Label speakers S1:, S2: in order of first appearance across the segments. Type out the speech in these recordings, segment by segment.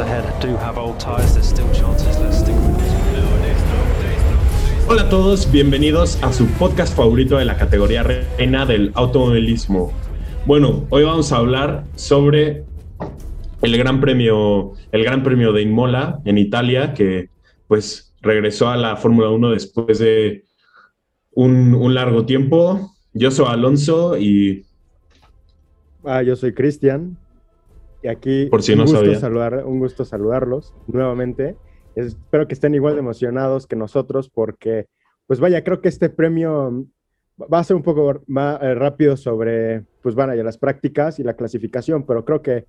S1: ahead do have old tires, there's still chances. Let's stick with
S2: Hola a todos, bienvenidos a su podcast favorito de la categoría reina del automovilismo. Bueno, hoy vamos a hablar sobre el Gran Premio, el Gran Premio de Imola en Italia, que pues regresó a la Fórmula 1 después de un, un largo tiempo. Yo soy Alonso y
S3: Ah, yo soy Cristian. Y aquí
S2: Por si
S3: un,
S2: no
S3: gusto
S2: sabía.
S3: saludar, un gusto saludarlos nuevamente. Espero que estén igual de emocionados que nosotros porque, pues vaya, creo que este premio va a ser un poco más eh, rápido sobre, pues vaya, las prácticas y la clasificación, pero creo que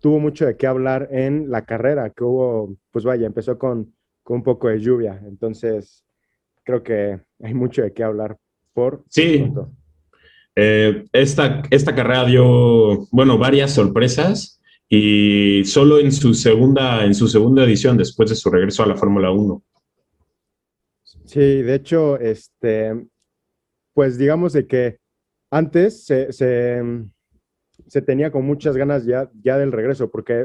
S3: tuvo mucho de qué hablar en la carrera, que hubo, pues vaya, empezó con, con un poco de lluvia. Entonces, creo que hay mucho de qué hablar por...
S2: Sí.
S3: pronto.
S2: Eh, esta, esta carrera dio, bueno, varias sorpresas y solo en su segunda, en su segunda edición, después de su regreso a la Fórmula 1.
S3: Sí, de hecho, este, pues digamos de que antes se, se, tenía con muchas ganas ya, ya del regreso, porque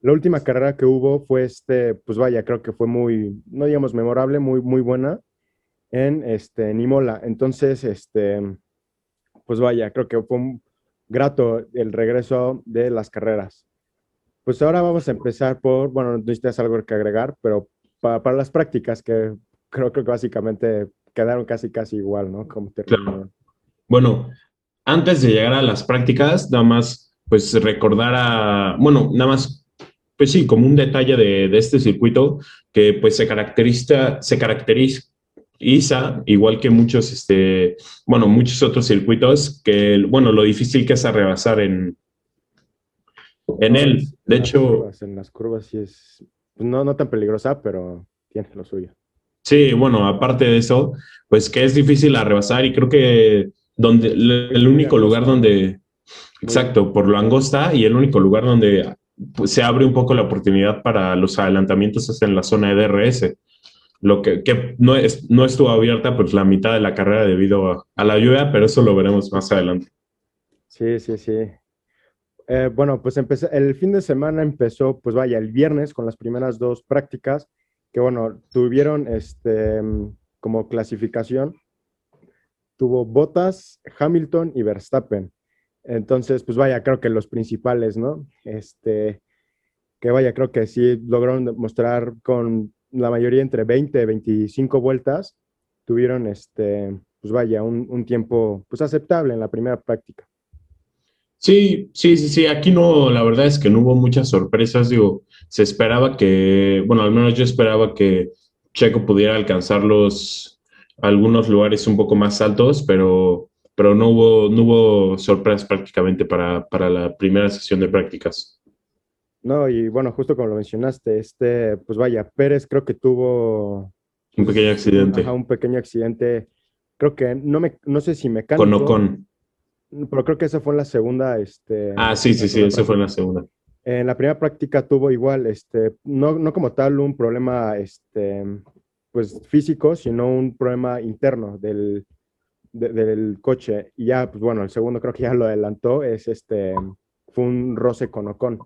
S3: la última carrera que hubo fue este, pues vaya, creo que fue muy, no digamos memorable, muy, muy buena en este, en Imola. Entonces, este, pues vaya, creo que fue un grato el regreso de las carreras. Pues ahora vamos a empezar por, bueno, no necesitas algo que agregar, pero para, para las prácticas que creo, creo que básicamente quedaron casi, casi igual, ¿no? Como terminaron.
S2: Bueno, antes de llegar a las prácticas, nada más, pues recordar a, bueno, nada más, pues sí, como un detalle de, de este circuito que pues se caracteriza, se caracteriza, igual que muchos, este, bueno, muchos otros circuitos, que, bueno, lo difícil que es rebasar en, en él. De
S3: En las
S2: hecho,
S3: curvas, en las curvas sí es, pues, no, no tan peligrosa, pero tiene lo suyo.
S2: Sí, bueno, aparte de eso, pues que es difícil a rebasar y creo que donde el el único lugar donde, exacto, por lo angosta y el único lugar donde pues, se abre un poco la oportunidad para los adelantamientos es en la zona de DRS, lo que, que no, es, no estuvo abierta pues la mitad de la carrera debido a, a la lluvia, pero eso lo veremos más adelante.
S3: Sí, sí, sí. Eh, bueno, pues empecé, el fin de semana empezó, pues vaya, el viernes con las primeras dos prácticas, que bueno, tuvieron este, mm, como clasificación, tuvo Bottas, Hamilton y Verstappen. Entonces, pues vaya, creo que los principales, ¿no? Este, que vaya, creo que sí lograron mostrar con la mayoría entre 20 y 25 vueltas, tuvieron este, pues vaya, un, un tiempo pues aceptable en la primera práctica.
S2: Sí, sí, sí, sí. Aquí no, la verdad es que no hubo muchas sorpresas. Digo, se esperaba que, bueno, al menos yo esperaba que Checo pudiera alcanzar los algunos lugares un poco más altos, pero, pero no hubo, no hubo sorpresas prácticamente para, para la primera sesión de prácticas.
S3: No, y bueno, justo como lo mencionaste, este, pues vaya, Pérez creo que tuvo
S2: Un pequeño accidente
S3: ajá, un pequeño accidente, creo que no me, no sé si mecánico,
S2: con Ocon.
S3: Pero creo que esa fue en la segunda, este,
S2: Ah, sí, sí, sí, eso fue en la segunda.
S3: En la primera práctica tuvo igual, este, no, no como tal un problema, este, pues físico, sino un problema interno del, de- del coche. Y ya, pues bueno, el segundo creo que ya lo adelantó, es este, fue un roce con Ocon,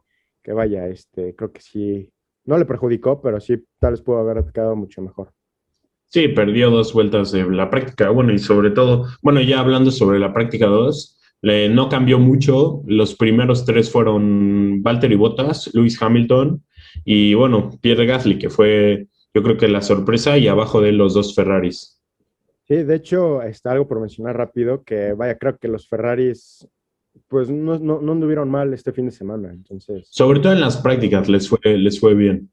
S3: que vaya, este, creo que sí, no le perjudicó, pero sí, tal vez pudo haber quedado mucho mejor.
S2: Sí, perdió dos vueltas de la práctica. Bueno, y sobre todo, bueno, ya hablando sobre la práctica 2, le- no cambió mucho. Los primeros tres fueron Valtteri Bottas, Lewis Hamilton y, bueno, Pierre Gasly, que fue, yo creo que la sorpresa, y abajo de los dos Ferraris.
S3: Sí, de hecho, está algo por mencionar rápido, que vaya, creo que los Ferraris, pues no, no, no anduvieron mal este fin de semana, entonces,
S2: Sobre todo en las prácticas les fue, les fue bien.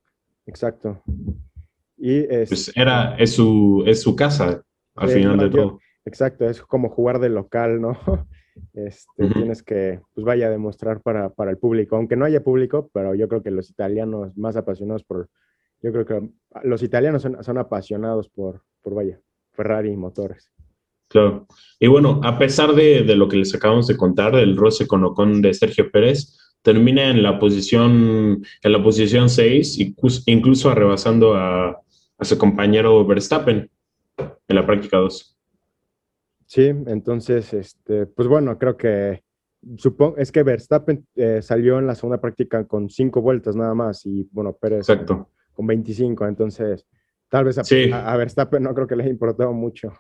S3: exacto. Y es,
S2: Pues era, es su, es su casa, al
S3: Sí,
S2: final de todo.
S3: exacto, es como jugar de local, ¿no? Este. Tienes que, pues vaya a demostrar para, para el público, aunque no haya público, pero yo creo que los italianos más apasionados por, yo creo que los italianos son, son apasionados por, por, vaya, Ferrari y motores.
S2: Claro. Y bueno, a pesar de, de lo que les acabamos de contar, del roce con Ocon de Sergio Pérez, termina en la posición, en la posición 6, incluso rebasando a, a su compañero Verstappen en la práctica 2.
S3: Sí, entonces, este, pues bueno, creo que supongo, es que Verstappen eh, salió en la segunda práctica con cinco vueltas nada más y bueno, Pérez
S2: Exacto.
S3: con 25, entonces tal vez a,
S2: Sí.
S3: a- a Verstappen no creo que le haya importado mucho.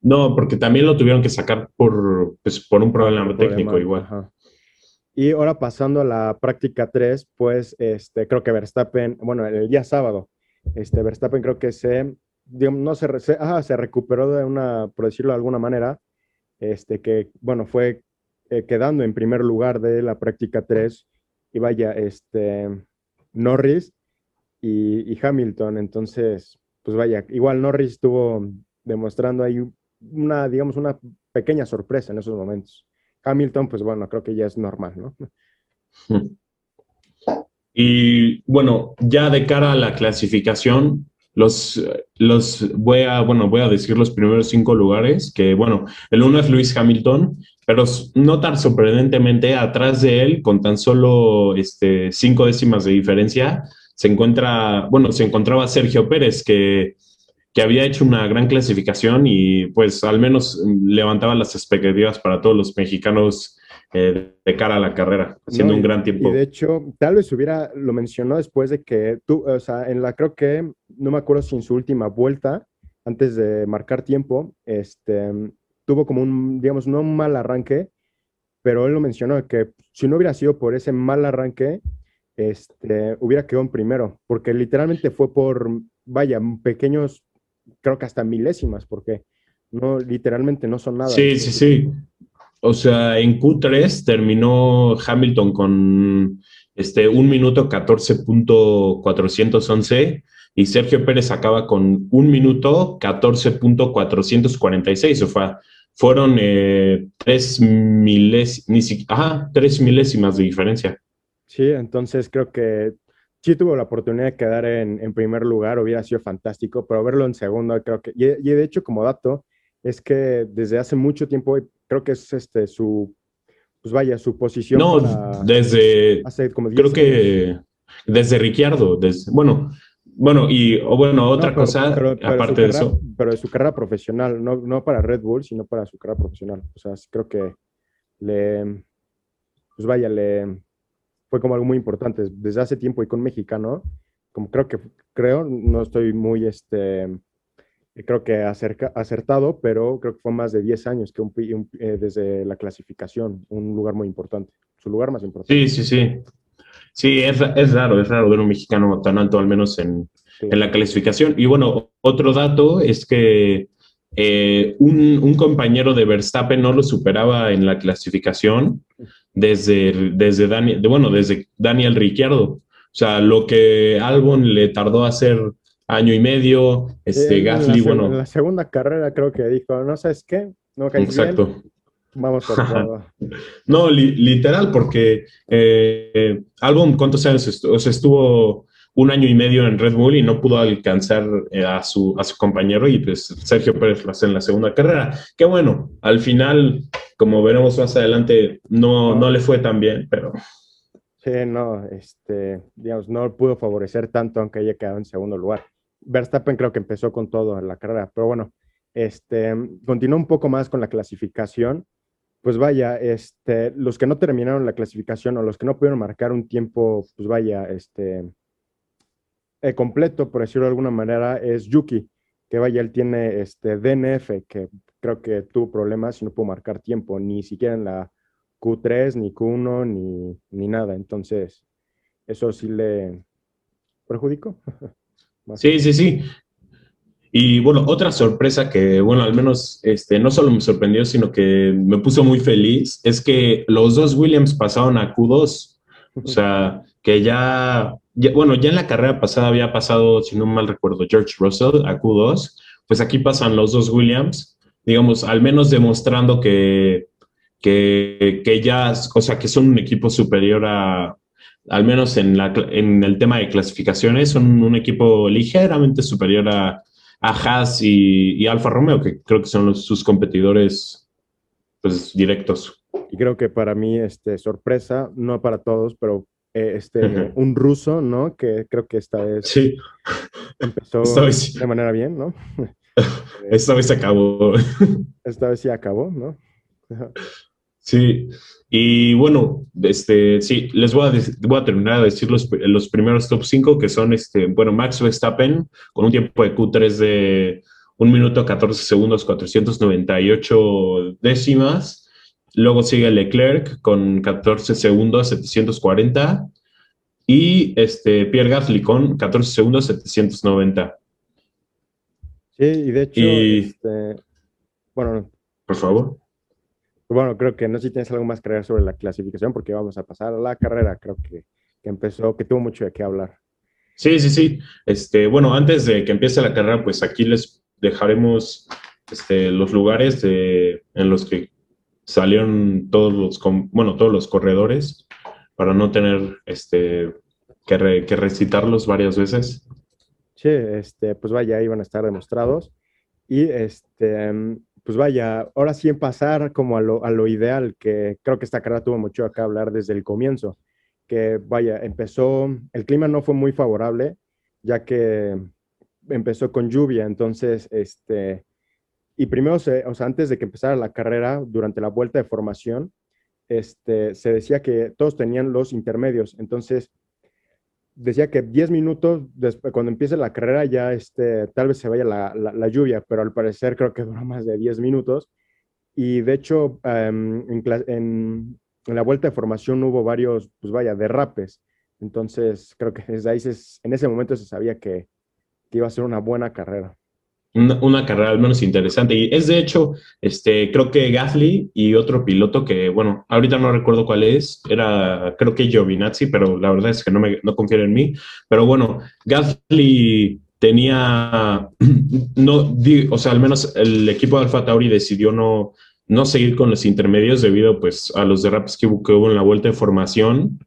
S2: No, porque también lo tuvieron que sacar por, pues, por un problema técnico igual.
S3: ajá. Y ahora pasando a la práctica 3, pues este, creo que Verstappen, bueno, el día sábado, este, Verstappen creo que se, no se, se, ajá, se recuperó de una, por decirlo de alguna manera, este, que, bueno, fue eh, quedando en primer lugar de la práctica 3 y vaya, este, Norris y, y Hamilton, entonces, pues vaya, igual Norris estuvo demostrando ahí una, digamos, una pequeña sorpresa en esos momentos. Hamilton, pues bueno, creo que ya es normal, ¿no?
S2: Y bueno, ya de cara a la clasificación, los, los voy a, bueno, voy a decir los primeros cinco lugares, que bueno, el uno es Luis Hamilton, pero no tan sorprendentemente, atrás de él, con tan solo este, cinco décimas de diferencia, se encuentra, bueno, se encontraba Sergio Pérez, que, que había hecho una gran clasificación y pues al menos mm, levantaba las expectativas para todos los mexicanos eh, de cara a la carrera, haciendo
S3: No,
S2: un gran tiempo.
S3: Y de hecho, tal vez hubiera, lo mencionó después de que tú, o sea, en la, creo que, no me acuerdo si en su última vuelta, antes de marcar tiempo, este, tuvo como un, digamos, no un mal arranque, pero él lo mencionó, que si no hubiera sido por ese mal arranque, este, hubiera quedado en primero, porque literalmente fue por, vaya, pequeños, creo que hasta milésimas, porque no, literalmente no son nada.
S2: Sí, sí, sí. O sea, en Q3 terminó Hamilton con este, un minuto 14.411 y Sergio Pérez acaba con un minuto 14.446. O sea, fueron eh, tres, milés, ni si- tres milésimas de diferencia.
S3: Sí, entonces creo que sí tuvo la oportunidad de quedar en, en primer lugar, hubiera sido fantástico, pero verlo en segundo, creo que, y, y de hecho como dato, es que desde hace mucho tiempo, creo que es este su, pues vaya, su posición
S2: No,
S3: para-
S2: desde,
S3: hace como 10
S2: creo
S3: años.
S2: que desde Ricciardo, desde, bueno, bueno, y o bueno,
S3: No,
S2: otra
S3: pero-
S2: cosa,
S3: pero-
S2: aparte de
S3: carrera-
S2: eso.
S3: Pero de su carrera profesional, no, no para Red Bull, sino para su carrera profesional. O sea, creo que le, pues vaya, le fue como algo muy importante. Desde hace tiempo y con mexicano, como creo que, creo, no estoy muy, este, creo que acerca, acertado, pero creo que fue más de 10 años que un un- eh, desde la clasificación, un lugar muy importante, su lugar más importante.
S2: Sí, sí, sí. Sí, es, es raro, es raro ver un mexicano tan alto, al menos en,
S3: Sí.
S2: en la clasificación. Y bueno, otro dato es que eh, un, un compañero de Verstappen no lo superaba en la clasificación desde, desde, Dani- de- bueno, desde Daniel Ricciardo. O sea, lo que Albon le tardó a hacer año y medio, este,
S3: la
S2: Gasly,
S3: En
S2: bueno,
S3: la segunda carrera creo que dijo, no sabes qué, no caes bien,
S2: exacto.
S3: vamos por todo.
S2: No, li- literal, porque eh, Albon, ¿cuántos años estuvo? O sea, estuvo un año y medio en Red Bull y no pudo alcanzar eh, a, su, a su compañero y pues Sergio Pérez lo hace en la segunda carrera. Qué bueno, al final, como veremos más adelante, no, no le fue tan bien, pero
S3: Sí, no, este, digamos, no pudo favorecer tanto aunque haya quedado en segundo lugar. Verstappen creo que empezó con todo en la carrera, pero bueno, este, continuó un poco más con la clasificación. Pues vaya, este, los que no terminaron la clasificación o los que no pudieron marcar un tiempo, pues vaya, este, eh, completo, por decirlo de alguna manera, es Yuki, que vaya, él tiene este DNF, que creo que tuvo problemas y no pudo marcar tiempo, ni siquiera en la Q3, ni Q1, ni, ni nada. Entonces, eso sí le perjudicó.
S2: Sí, sí, sí. Y bueno, otra sorpresa que, bueno, al menos este, no solo me sorprendió, sino que me puso muy feliz, es que los dos Williams pasaron a Q2. O sea, que ya, ya, bueno, ya en la carrera pasada había pasado, si no mal recuerdo, George Russell a Q2, pues aquí pasan los dos Williams, digamos, al menos demostrando que, que, que ya, o sea, que son un equipo superior a, al menos en, la, en el tema de clasificaciones, son un equipo ligeramente superior a, a Haas y, y Alfa Romeo, que creo que son los, sus competidores pues, directos.
S3: Y creo que para mí, este, sorpresa, no para todos, pero eh, este, un ruso, ¿no? Que creo que esta vez
S2: Sí,
S3: empezó
S2: vez
S3: de manera bien, ¿no?
S2: esta vez se acabó.
S3: Esta vez sí acabó, ¿no?
S2: Sí, y bueno, este, sí, les voy a, voy a terminar de decir los, los primeros top 5 que son, este, bueno, Max Verstappen con un tiempo de Q3 de 1 minuto 14 segundos 498 décimas. Luego sigue Leclerc con 14 segundos 740 y este, Pierre Gasly con 14 segundos 790.
S3: Sí, y de hecho, este, bueno,
S2: por favor.
S3: Bueno, creo que no sé si tienes algo más que agregar sobre la clasificación, porque vamos a pasar a la carrera. Creo que, empezó, que tuvo mucho de qué hablar.
S2: Sí, sí, sí. Este, bueno, antes de que empiece la carrera, pues aquí les dejaremos este, los lugares de, en los que salieron todos los, bueno, todos los corredores para no tener este, que, que recitarlos varias veces.
S3: Sí, este, pues vaya, iban a estar demostrados. Y este, pues vaya, ahora sí en pasar como a lo, a lo ideal, que creo que esta carrera tuvo mucho acá hablar desde el comienzo, que vaya, empezó, el clima no fue muy favorable, ya que empezó con lluvia, entonces, este, y primero, o sea, antes de que empezara la carrera, durante la vuelta de formación, este, se decía que todos tenían los intermedios, entonces decía que 10 minutos después, cuando empiece la carrera ya este, tal vez se vaya la, la, lluvia, pero al parecer creo que duró más de 10 minutos. Y de hecho, em, en, la vuelta de formación hubo varios, pues vaya, derrapes. Entonces, creo que desde ahí, en ese momento se sabía que iba a ser una buena carrera
S2: una, carrera al menos interesante. Y es de hecho, este, creo que Gasly y otro piloto que, bueno, ahorita no recuerdo cuál es, era, creo que Giovinazzi, pero la verdad es que no, me, no confío en mí. Pero bueno, Gasly tenía, no, o sea, al menos el equipo de Alfa Tauri decidió no, no seguir con los intermedios debido pues a los derrapes que hubo, que hubo en la vuelta de formación.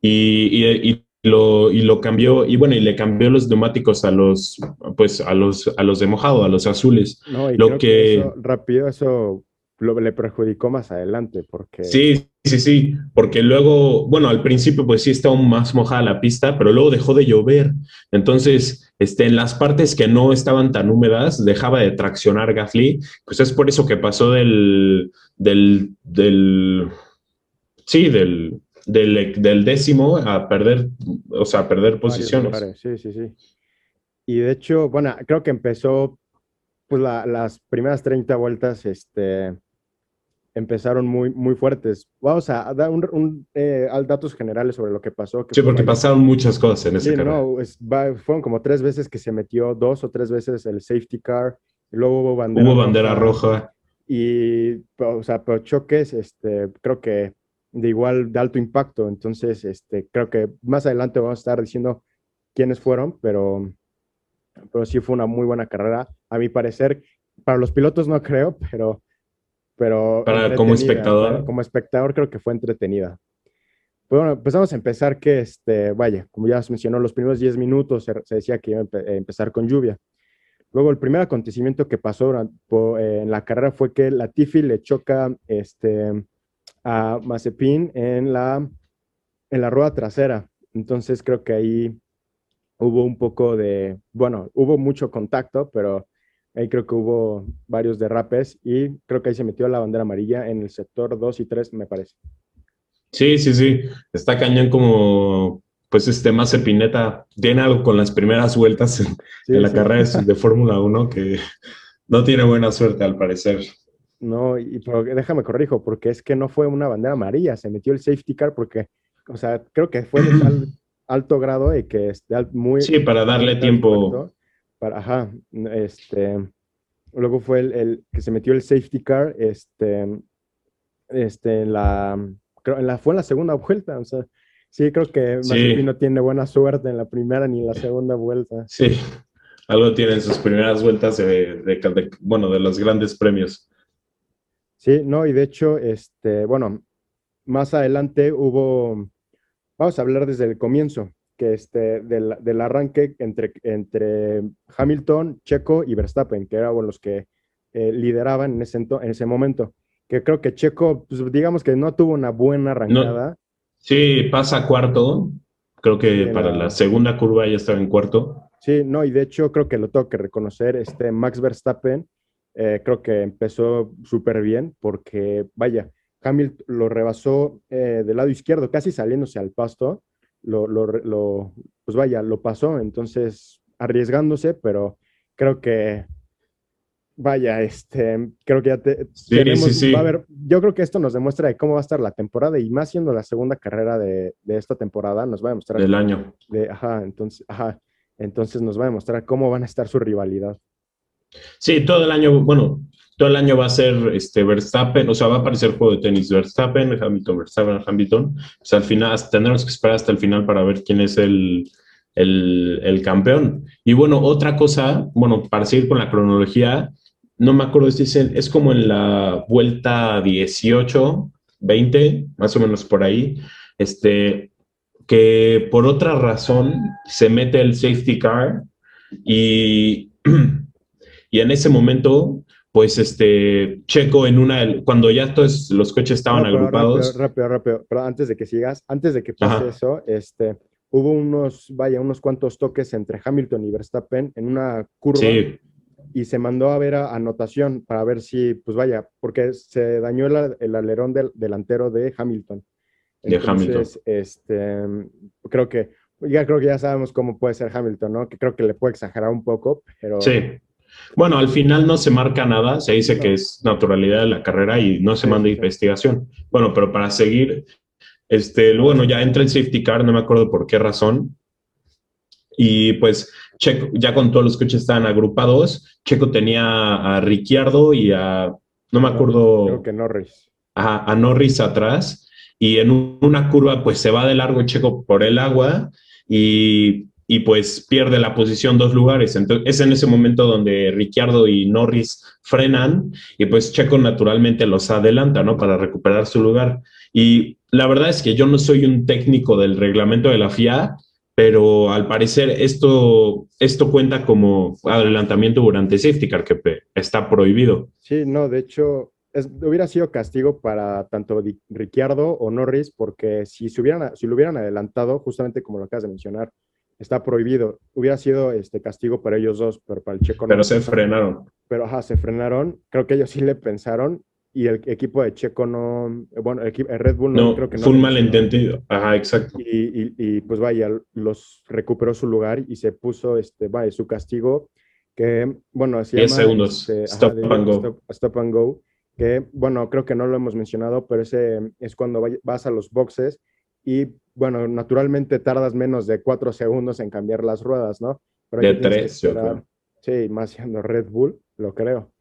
S2: Y, y, lo, y lo cambió, y bueno, y le cambió los neumáticos a los, pues, a los, a los de mojado, a los azules.
S3: No, y lo que, rápido eso lo, le perjudicó más adelante, porque...
S2: Sí, sí, sí, porque luego, bueno, al principio pues sí estaba más mojada la pista, pero luego dejó de llover. Entonces, este, en las partes que no estaban tan húmedas, dejaba de traccionar Gasly, pues es por eso que pasó del, del, del, sí, del, del, décimo a perder, o sea, a perder posiciones.
S3: Sí, sí, sí. Y de hecho, bueno, creo que empezó, pues las primeras 30 vueltas, este, empezaron muy, muy fuertes. Vamos a dar un, eh, datos generales sobre lo que pasó.
S2: sí, porque pasaron muchas cosas en ese
S3: sí, no, fueron como tres veces que se metió, dos o tres veces el safety car, y luego hubo bandera
S2: Hubo bandera roja.
S3: Y, o sea, pero choques, este, creo que de igual de alto impacto. Entonces, este, creo que más adelante vamos a estar diciendo quiénes fueron, pero, pero sí fue una muy buena carrera. A mi parecer, para los pilotos no creo, pero... pero
S2: para, como espectador.
S3: como espectador creo que fue entretenida. Pues bueno, pues vamos a empezar que, este, vaya, como ya se mencionó, los primeros 10 minutos se, decía que iba a empezar con lluvia. Luego, el primer acontecimiento que pasó en la carrera fue que la Tiffy le choca este, a Mazepin en la, en la rueda trasera. Entonces creo que ahí hubo un poco de, bueno, hubo mucho contacto, pero ahí creo que hubo varios derrapes y creo que ahí se metió la bandera amarilla en el sector 2 y 3, me parece.
S2: Sí, sí, sí. Está cañón como, pues este Mazepineta tiene algo con las primeras vueltas en, la carrera de, de Fórmula 1 que no tiene buena suerte al parecer.
S3: No, y déjame corrijo, porque es que no fue una bandera amarilla, se metió el safety car porque, o sea, creo que fue de tal alto grado y que es muy...
S2: Sí, para darle tiempo.
S3: para, ajá, este, luego fue el, que se metió el safety car, este, este, en la, creo, en la, fue en la segunda vuelta, o sea, sí, creo que sí. no tiene buena suerte en la primera ni en la segunda vuelta.
S2: Sí, algo tiene en sus primeras vueltas de bueno, de los grandes premios.
S3: Sí, no, y de hecho, este, bueno, más adelante hubo, vamos a hablar desde el comienzo, que este, del, arranque entre, entre Hamilton, Checo y Verstappen, que eran los que eh, lideraban en ese, en ese momento. Que creo que Checo, pues, digamos que no tuvo una buena arrancada.
S2: sí, pasa cuarto. Creo que para la... segunda curva ya estaba en cuarto.
S3: Sí, no, y de hecho creo que lo tengo que reconocer, este Max Verstappen eh, creo que empezó súper bien porque, vaya, Hamilton lo rebasó eh, del lado izquierdo, casi saliéndose al pasto, lo, lo, lo, pues vaya, lo pasó, entonces arriesgándose, pero creo que vaya, este, creo que ya te,
S2: sí, sí, sí.
S3: Va a haber, yo creo que esto nos demuestra de cómo va a estar la temporada y más siendo la segunda carrera de, de esta temporada, nos va a demostrar.
S2: Del año.
S3: De, ajá, entonces, ajá, entonces nos va a demostrar cómo van a estar su rivalidad.
S2: Sí, todo el año, bueno, todo el año va a ser este Verstappen, o sea, va a aparecer juego de tenis Verstappen, Hamilton, Verstappen, Hamilton. O sea, al final, tendremos que esperar hasta el final para ver quién es el, el, el campeón. Y bueno, otra cosa, bueno, para seguir con la cronología, no me acuerdo si es, es como en la vuelta 18, 20, más o menos por ahí, este, que por otra razón se mete el safety car y, y en ese momento, pues este, Checo en una, cuando ya todos los coches estaban agrupados.
S3: Rápido, rápido, rápido, pero antes de que sigas, antes de que pase
S2: Ajá.
S3: eso, este, hubo unos, vaya, unos cuantos toques entre Hamilton y Verstappen en una curva
S2: Sí,
S3: y se mandó a ver a anotación para ver si, pues vaya, porque se dañó el, el alerón del, delantero de Hamilton.
S2: De Hamilton.
S3: este, creo que, ya creo que ya sabemos cómo puede ser Hamilton, ¿no? Que creo que le puede exagerar un poco, pero
S2: sí. Bueno, al final no se marca nada, se dice
S3: No.
S2: que es naturalidad de la carrera y no se manda investigación. Bueno, pero para seguir, este, bueno, ya entra el safety car, no me acuerdo por qué razón. Y pues Checo, ya con todos los coches estaban agrupados, Checo tenía a Ricciardo y a, no me acuerdo,
S3: creo que Norris.
S2: a, a Norris atrás y en un- una curva pues se va de largo Checo por el agua y, y, pues pierde la posición dos lugares. Entonces es en ese momento donde Ricciardo y Norris frenan y pues Checo naturalmente los adelanta, ¿no? Para recuperar su lugar. Y la verdad es que yo no soy un técnico del reglamento de la FIA, pero al parecer esto, esto cuenta como adelantamiento durante safety car, que está prohibido.
S3: Sí, no, de hecho, hubiera sido castigo para tanto Ricciardo o Norris, porque si, se hubieran, si lo hubieran adelantado, justamente como lo acabas de mencionar, está prohibido. Hubiera sido este castigo para ellos dos, pero para el checo no.
S2: Pero se frenaron.
S3: Pero ajá, se frenaron. Creo que ellos sí le pensaron y el equipo de Checo no, bueno, el, equipo, el Red Bull no,
S2: No,
S3: creo que no.
S2: fue un
S3: le
S2: malentendido. Ajá, exacto.
S3: y, y- y, pues vaya, los recuperó su lugar y se puso este, vaya, su castigo, que bueno, se
S2: 10
S3: llama,
S2: segundos.
S3: este,
S2: Stop
S3: de-
S2: and go.
S3: Stop, stop and go, que bueno, creo que no lo hemos mencionado, pero ese es cuando vas a los boxes y bueno, naturalmente tardas menos de cuatro segundos en cambiar las ruedas, ¿no? Pero
S2: De tres, yo
S3: esperar. Sí, más siendo Red Bull, lo creo.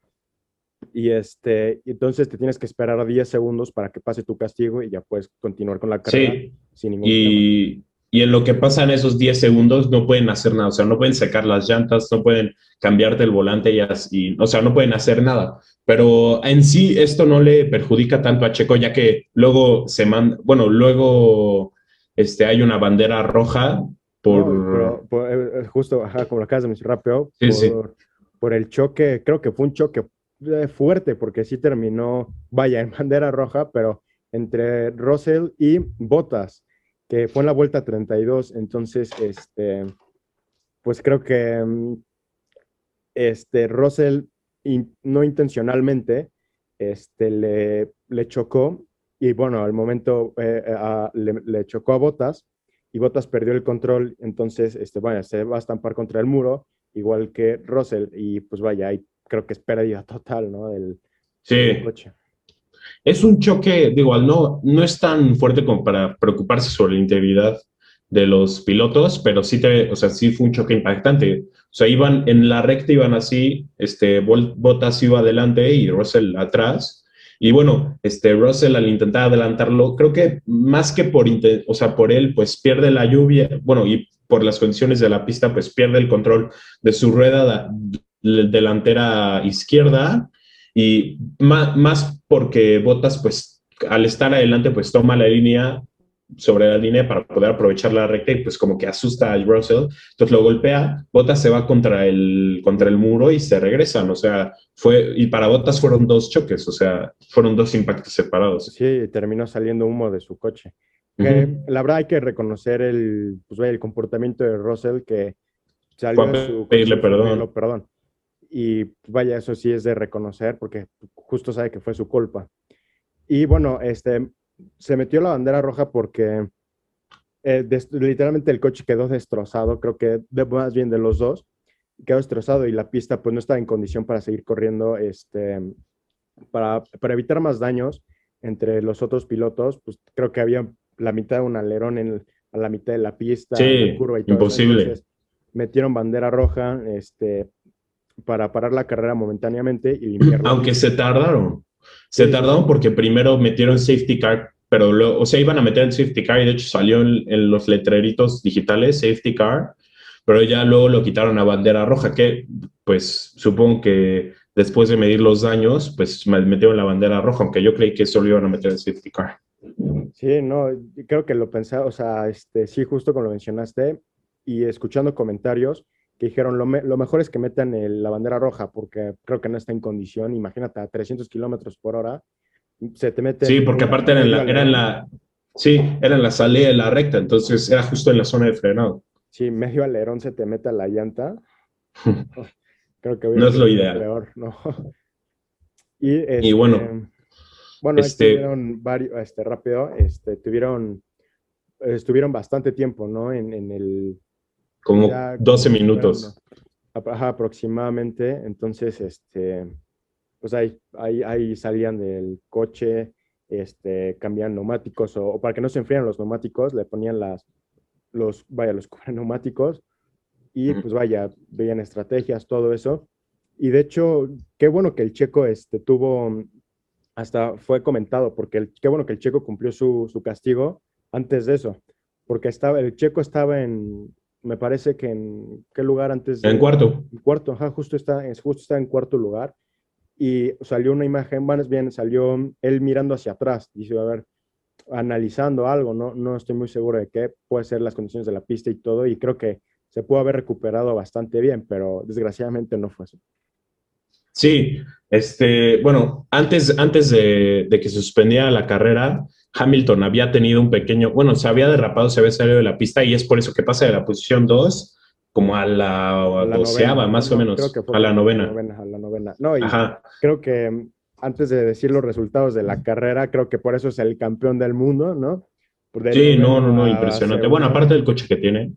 S3: Y este, y entonces te tienes que esperar a 10 segundos para que pase tu castigo y ya puedes continuar con la carrera
S2: Sí,
S3: sin ningún problema.
S2: Y, en lo que pasa en esos 10 segundos no pueden hacer nada, o sea, no pueden secar las llantas, no pueden cambiarte el volante y, así, o sea, no pueden hacer nada. Pero en sí esto no le perjudica tanto a Checo, ya que luego se manda, bueno, luego este, hay una bandera roja por...
S3: No, pero, por- eh, eh, justo, ajá, como lo acabas de mencionar,
S2: Sí,
S3: por,
S2: sí.
S3: por el choque, creo que fue un choque eh, fuerte, porque sí terminó, vaya, en bandera roja, pero entre Russell y Bottas, que fue en la vuelta 32, entonces, este, pues creo que este, Russell, in- no intencionalmente, este, le, le chocó, y bueno, al momento eh, a- le, le chocó a Bottas, y Bottas perdió el control, entonces, este, vaya, se va a estampar contra el muro, igual que Russell, y pues vaya, ahí creo que es pérdida total, ¿no? Del,
S2: Sí,
S3: del coche.
S2: Es un choque, digo, no, no es tan fuerte como para preocuparse sobre la integridad de los pilotos, pero sí, te, o sea, sí fue un choque impactante. O sea, iban en la recta, iban así, este, Bottas iba adelante y Russell atrás. Y bueno, este, Russell al intentar adelantarlo, creo que más que por, o sea, por él, pues pierde la lluvia, bueno, y por las condiciones de la pista, pues pierde el control de su rueda da- de- delantera izquierda y más, más porque Bottas, pues al estar adelante, pues toma la línea sobre la línea para poder aprovechar la recta y pues como que asusta a Russell, entonces lo golpea, Bottas se va contra el, contra el muro y se regresan, o sea, fue, y para Bottas fueron dos choques, o sea, fueron dos impactos separados.
S3: Sí, terminó saliendo humo de su coche. Que la verdad hay que reconocer el, pues, el comportamiento de Russell que salió de su
S2: pedirle perdón.
S3: perdón. Y vaya, eso sí es de reconocer porque justo sabe que fue su culpa. Y bueno, este, se metió la bandera roja porque eh, literalmente el coche quedó destrozado, creo que más bien de los dos, quedó destrozado y la pista pues no estaba en condición para seguir corriendo, este, para, para evitar más daños entre los otros pilotos, pues creo que había la mitad de un alerón en, a la mitad de la pista,
S2: sí, curva y todo imposible.
S3: metieron bandera roja este, para parar la carrera momentáneamente y limpiarla.
S2: Aunque se tardaron. Se tardaron porque primero metieron safety car, pero luego, o sea, iban a meter el safety car y de hecho salió en, los letreritos digitales safety car, pero ya luego lo quitaron a bandera roja, que pues supongo que después de medir los daños, pues metieron la bandera roja, aunque yo creí que solo iban a meter el safety car.
S3: Sí, no, creo que lo pensaba, o sea, este, sí, justo como lo mencionaste, y escuchando comentarios que dijeron, lo, lo mejor es que metan la bandera roja, porque creo que no está en condición, imagínate, a 300 kilómetros por hora, se te mete...
S2: Sí, porque aparte era en la, era en la, sí, era en la salida de la recta, entonces era justo en la zona de frenado.
S3: Sí, medio alerón se te mete a la llanta.
S2: creo que no es lo ideal.
S3: Peor, ¿no?
S2: y, y bueno
S3: bueno, este, estuvieron varios, este, rápido, este, tuvieron, estuvieron bastante tiempo, ¿no? En, en el...
S2: Como 12 minutos.
S3: aproximadamente, entonces, este, pues ahí, ahí, ahí salían del coche, este, cambian neumáticos, o, para que no se enfrían los neumáticos, le ponían las, los, vaya, los neumáticos, y pues vaya, veían estrategias, todo eso. Y de hecho, qué bueno que el checo este, tuvo hasta fue comentado, porque el, qué bueno que el checo cumplió su, su, castigo antes de eso, porque estaba, el checo estaba en, me parece que en, ¿qué lugar antes?
S2: De, en cuarto.
S3: En cuarto, ajá, justo está, justo está en cuarto lugar, y salió una imagen, bueno, bien, salió él mirando hacia atrás, dice, a ver, analizando algo, no, no estoy muy seguro de qué puede ser las condiciones de la pista y todo, y creo que se pudo haber recuperado bastante bien, pero desgraciadamente no fue así.
S2: Sí, este, bueno, antes, antes de, que se suspendiera la carrera, Hamilton había tenido un pequeño, bueno, se había derrapado, se había salido de la pista y es por eso que pasa de la posición 2 como a la, doceava, más o menos, a la novena.
S3: A la novena. No, y creo que antes de decir los resultados de la carrera, creo que por eso es el campeón del mundo, ¿no?
S2: Sí, no, no, no, impresionante. Bueno, aparte del coche que tiene.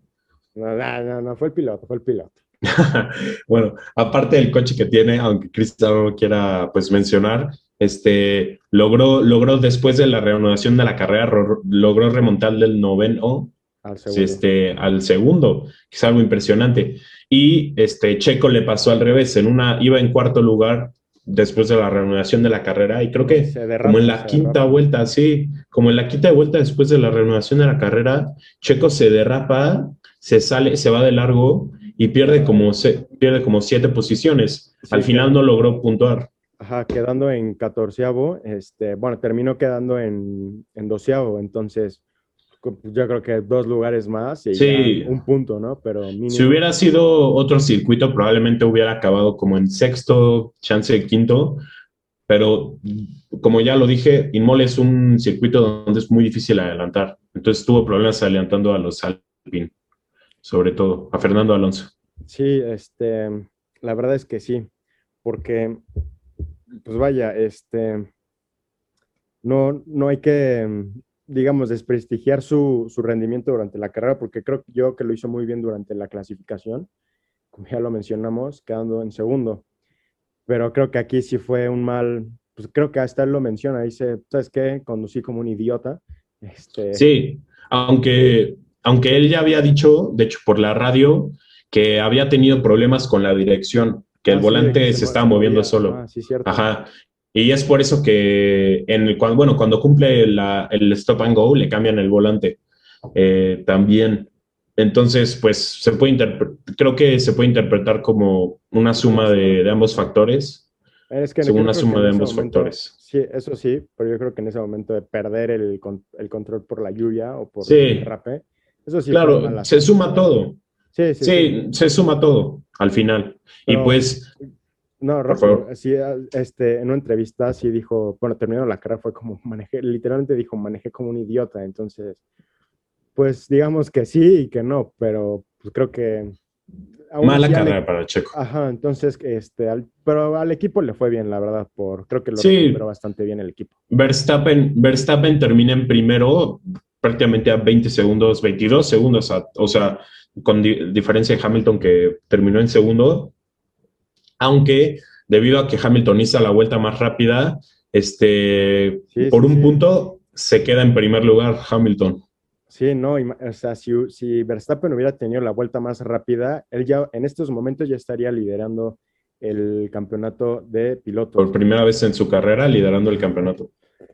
S3: No, no, no, fue el piloto, fue el piloto.
S2: bueno, aparte del coche que tiene, aunque Cristiano no quiera pues mencionar, este, logró, logró después de la reanudación de la carrera, logró remontar del noveno al segundo. Este, al segundo, que es algo impresionante. Y este, Checo le pasó al revés, en una, iba en cuarto lugar después de la reanudación de la carrera y creo que como en la quinta vuelta, sí, como en la quinta vuelta después de la reanudación de la carrera, Checo se derrapa, se sale, se va de largo y pierde como, se, pierde como siete posiciones. Al final no logró puntuar.
S3: Ajá, quedando en catorceavo, este, bueno, terminó quedando en, en doceavo, entonces yo creo que dos lugares más y un punto, ¿no? Pero
S2: Si hubiera sido otro circuito, probablemente hubiera acabado como en sexto, chance de quinto, pero como ya lo dije, Inmol es un circuito donde es muy difícil adelantar, entonces tuvo problemas adelantando a los Alpine sobre todo, a Fernando Alonso.
S3: Sí, este, la verdad es que sí, porque, pues vaya, este, no, no hay que, digamos, desprestigiar su, su, rendimiento durante la carrera, porque creo yo que lo hizo muy bien durante la clasificación, como ya lo mencionamos, quedando en segundo. Pero creo que aquí sí fue un mal, pues creo que hasta él lo menciona, dice, ¿sabes qué? Conducí como un idiota. Este...
S2: Sí, aunque aunque él ya había dicho, de hecho, por la radio, que había tenido problemas con la dirección, que el ah, volante se, estaba moviendo solo. Ah,
S3: sí, cierto.
S2: Ajá. Y es por eso que, en el, cuando, bueno, cuando cumple el stop and go, le cambian el volante eh, también. Entonces, pues se puede creo que se puede interpretar como una suma de, ambos factores. Es que según una suma de ambos factores.
S3: Sí, eso sí, pero yo creo que en ese momento de perder el, el control por la lluvia o por el rape,
S2: claro, se suma todo. Sí, sí, sí, se suma todo al final. y pues...
S3: No, Rafa, sí, este, en una entrevista sí dijo, bueno, terminó la carrera, fue como manejé, literalmente dijo, manejé como un idiota, entonces, pues digamos que sí y que no, pero pues creo que
S2: Mala carrera para Checo.
S3: Ajá, entonces, este, pero al equipo le fue bien, la verdad, por creo que lo sí. bastante bien el equipo.
S2: Verstappen, Verstappen termina en primero prácticamente a 20 segundos, 22 segundos, o sea, con diferencia de Hamilton que terminó en segundo, aunque debido a que Hamilton hizo la vuelta más rápida, este, por un punto se queda en primer lugar Hamilton.
S3: Sí, no, o sea, si, Verstappen hubiera tenido la vuelta más rápida, él ya en estos momentos ya estaría liderando el campeonato de pilotos.
S2: Por primera vez en su carrera liderando el campeonato.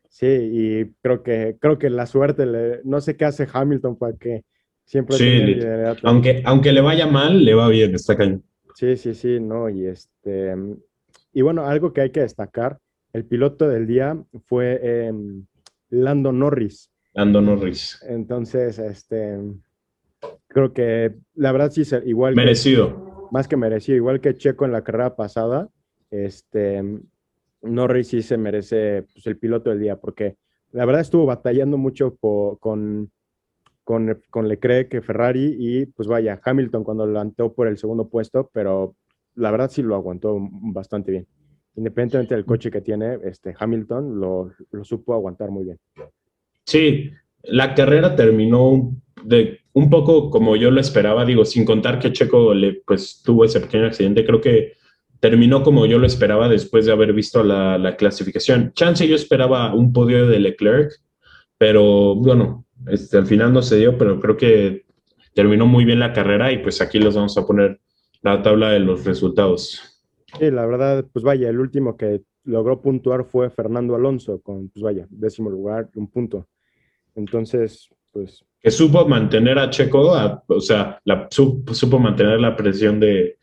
S3: Sí, y creo que, creo que la suerte, le, no sé qué hace Hamilton para que siempre...
S2: Sí, aunque, aunque le vaya mal, le va bien, está cañón.
S3: Sí, sí, sí, no, y este... Y bueno, algo que hay que destacar, el piloto del día fue em, Lando Norris.
S2: Lando Norris.
S3: Entonces, este, creo que la verdad sí, igual.
S2: Merecido.
S3: más que merecido, igual que Checo en la carrera pasada, este, Norris sí se merece pues, el piloto del día, porque la verdad estuvo batallando mucho con, con, con Leclerc, Ferrari, y pues vaya, Hamilton cuando levantó por el segundo puesto, pero la verdad sí lo aguantó bastante bien. Independientemente del coche que tiene, este Hamilton lo, lo supo aguantar muy bien.
S2: Sí, la carrera terminó de un poco como yo lo esperaba, digo, sin contar que Checo le, pues, tuvo ese pequeño accidente, creo que terminó como yo lo esperaba después de haber visto la, clasificación. Chance yo esperaba un podio de Leclerc, pero bueno, este, al final no se dio, pero creo que terminó muy bien la carrera y pues aquí les vamos a poner la tabla de los resultados.
S3: Sí, la verdad, pues vaya, el último que logró puntuar fue Fernando Alonso con, pues vaya, décimo lugar, un punto. Entonces, pues...
S2: Que supo mantener a Checo, o sea, la, supo, mantener la presión de,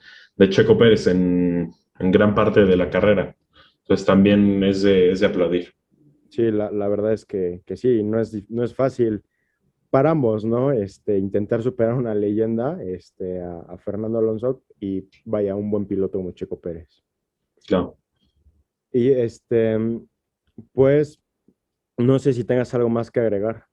S2: Checo Pérez en, gran parte de la carrera. Entonces también es de, aplaudir.
S3: Sí, la, verdad es que, sí, no es, no es fácil para ambos, ¿no? Este, intentar superar una leyenda este, a, a, Fernando Alonso y vaya, un buen piloto como Checo Pérez.
S2: Claro.
S3: Y este, pues no sé si tengas algo más que agregar.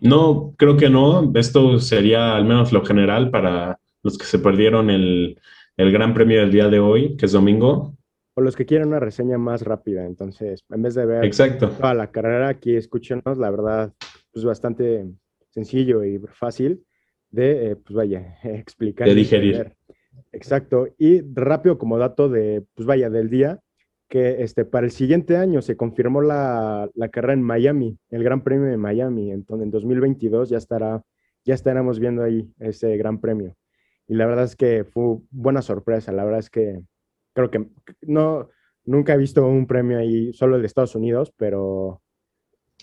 S2: No, creo que no. Esto sería al menos lo general para los que se perdieron el, Gran Premio del día de hoy, que es domingo.
S3: O los que quieren una reseña más rápida. Entonces, en vez de ver
S2: Exacto.
S3: toda la carrera, aquí escúchenos. La verdad, pues bastante sencillo y fácil de, eh, pues vaya, explicar.
S2: De digerir.
S3: Exacto. Y rápido como dato de, pues vaya, del día, que este, para el siguiente año se confirmó la, carrera en Miami, el Gran Premio de Miami. Entonces, en 2022 ya estará, ya estaremos viendo ahí ese Gran Premio. Y la verdad es que fue buena sorpresa. La verdad es que creo que no, nunca he visto un premio ahí, solo el de Estados Unidos, pero,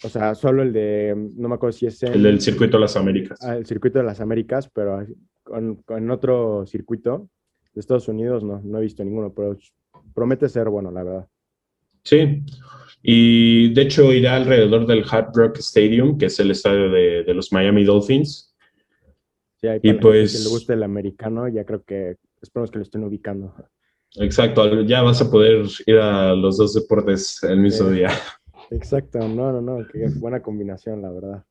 S3: o sea, solo el de, no me acuerdo si es
S2: el del Circuito de las Américas.
S3: Ah, el Circuito de las Américas, pero con, con otro circuito de Estados Unidos no, no he visto ninguno, pero promete ser bueno, la verdad.
S2: Sí, y de hecho irá alrededor del Hard Rock Stadium, que es el estadio de, los Miami Dolphins.
S3: Sí, y pues... Si le gusta el americano, ya creo que esperemos que lo estén ubicando.
S2: Exacto, ya vas a poder ir a los dos deportes el mismo día.
S3: Exacto, no, no, no, qué buena combinación, la verdad.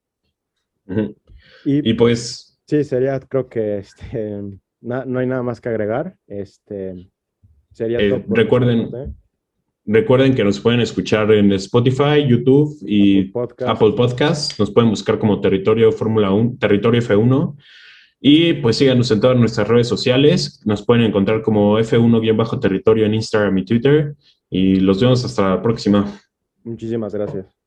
S2: y, pues...
S3: Sí, sería, creo que este, no hay nada más que agregar. Este,
S2: eh, recuerden, recuerden que nos pueden escuchar en Spotify, YouTube y Apple Podcasts. Nos pueden buscar como Territorio Fórmula 1, Territorio F1. Y pues síganos en todas nuestras redes sociales. Nos pueden encontrar como F1-territorio en Instagram y Twitter. Y los vemos hasta la próxima.
S3: Muchísimas gracias.